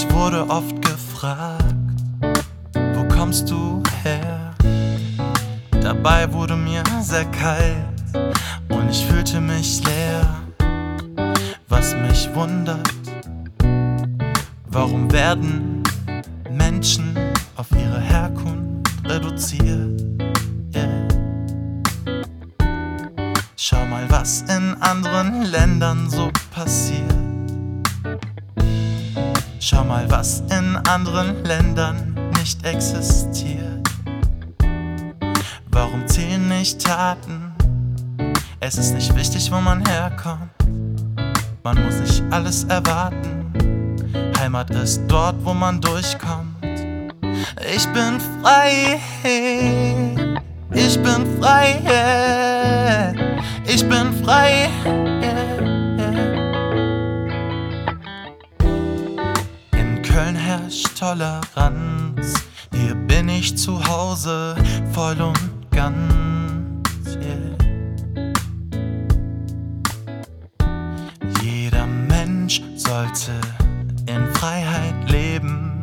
Ich wurde oft gefragt, wo kommst du her? Dabei wurde mir sehr kalt und ich fühlte mich leer. Was mich wundert, warum werden Menschen auf ihre Herkunft reduziert? Yeah. Schau mal, was in anderen Ländern so passiert. Schau mal, was in anderen Ländern nicht existiert. Warum zählen nicht Taten? Es ist nicht wichtig, wo man herkommt. Man muss nicht alles erwarten. Heimat ist dort, wo man durchkommt. Ich bin frei. Ich bin frei. Ich bin frei. Herrscht Toleranz. Hier bin ich zu Hause, voll und ganz. Yeah. Jeder Mensch sollte in Freiheit leben.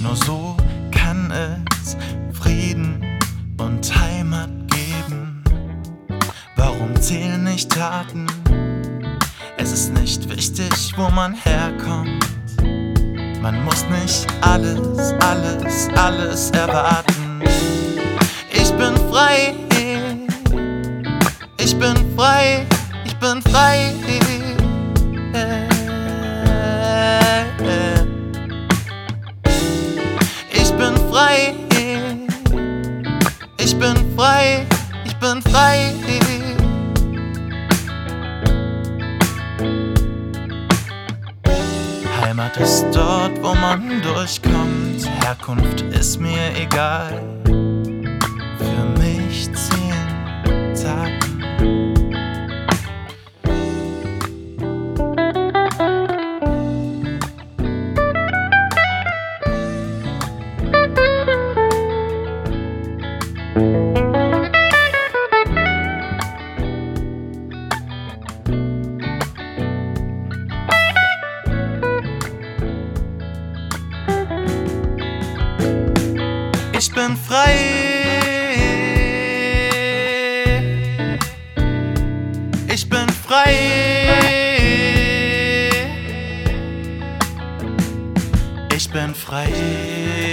Nur so kann es Frieden und Heimat geben. Warum zählen nicht Taten? Es ist nicht wichtig, wo man herkommt. Man muss nicht alles, alles, alles erwarten. Ich bin frei, ich bin frei, ich bin frei. Ich bin frei, ich bin frei, ich bin frei. Heimat ist dort, wo man durchkommt. Herkunft ist mir egal. Bin frei. Ich bin frei. Ich bin frei.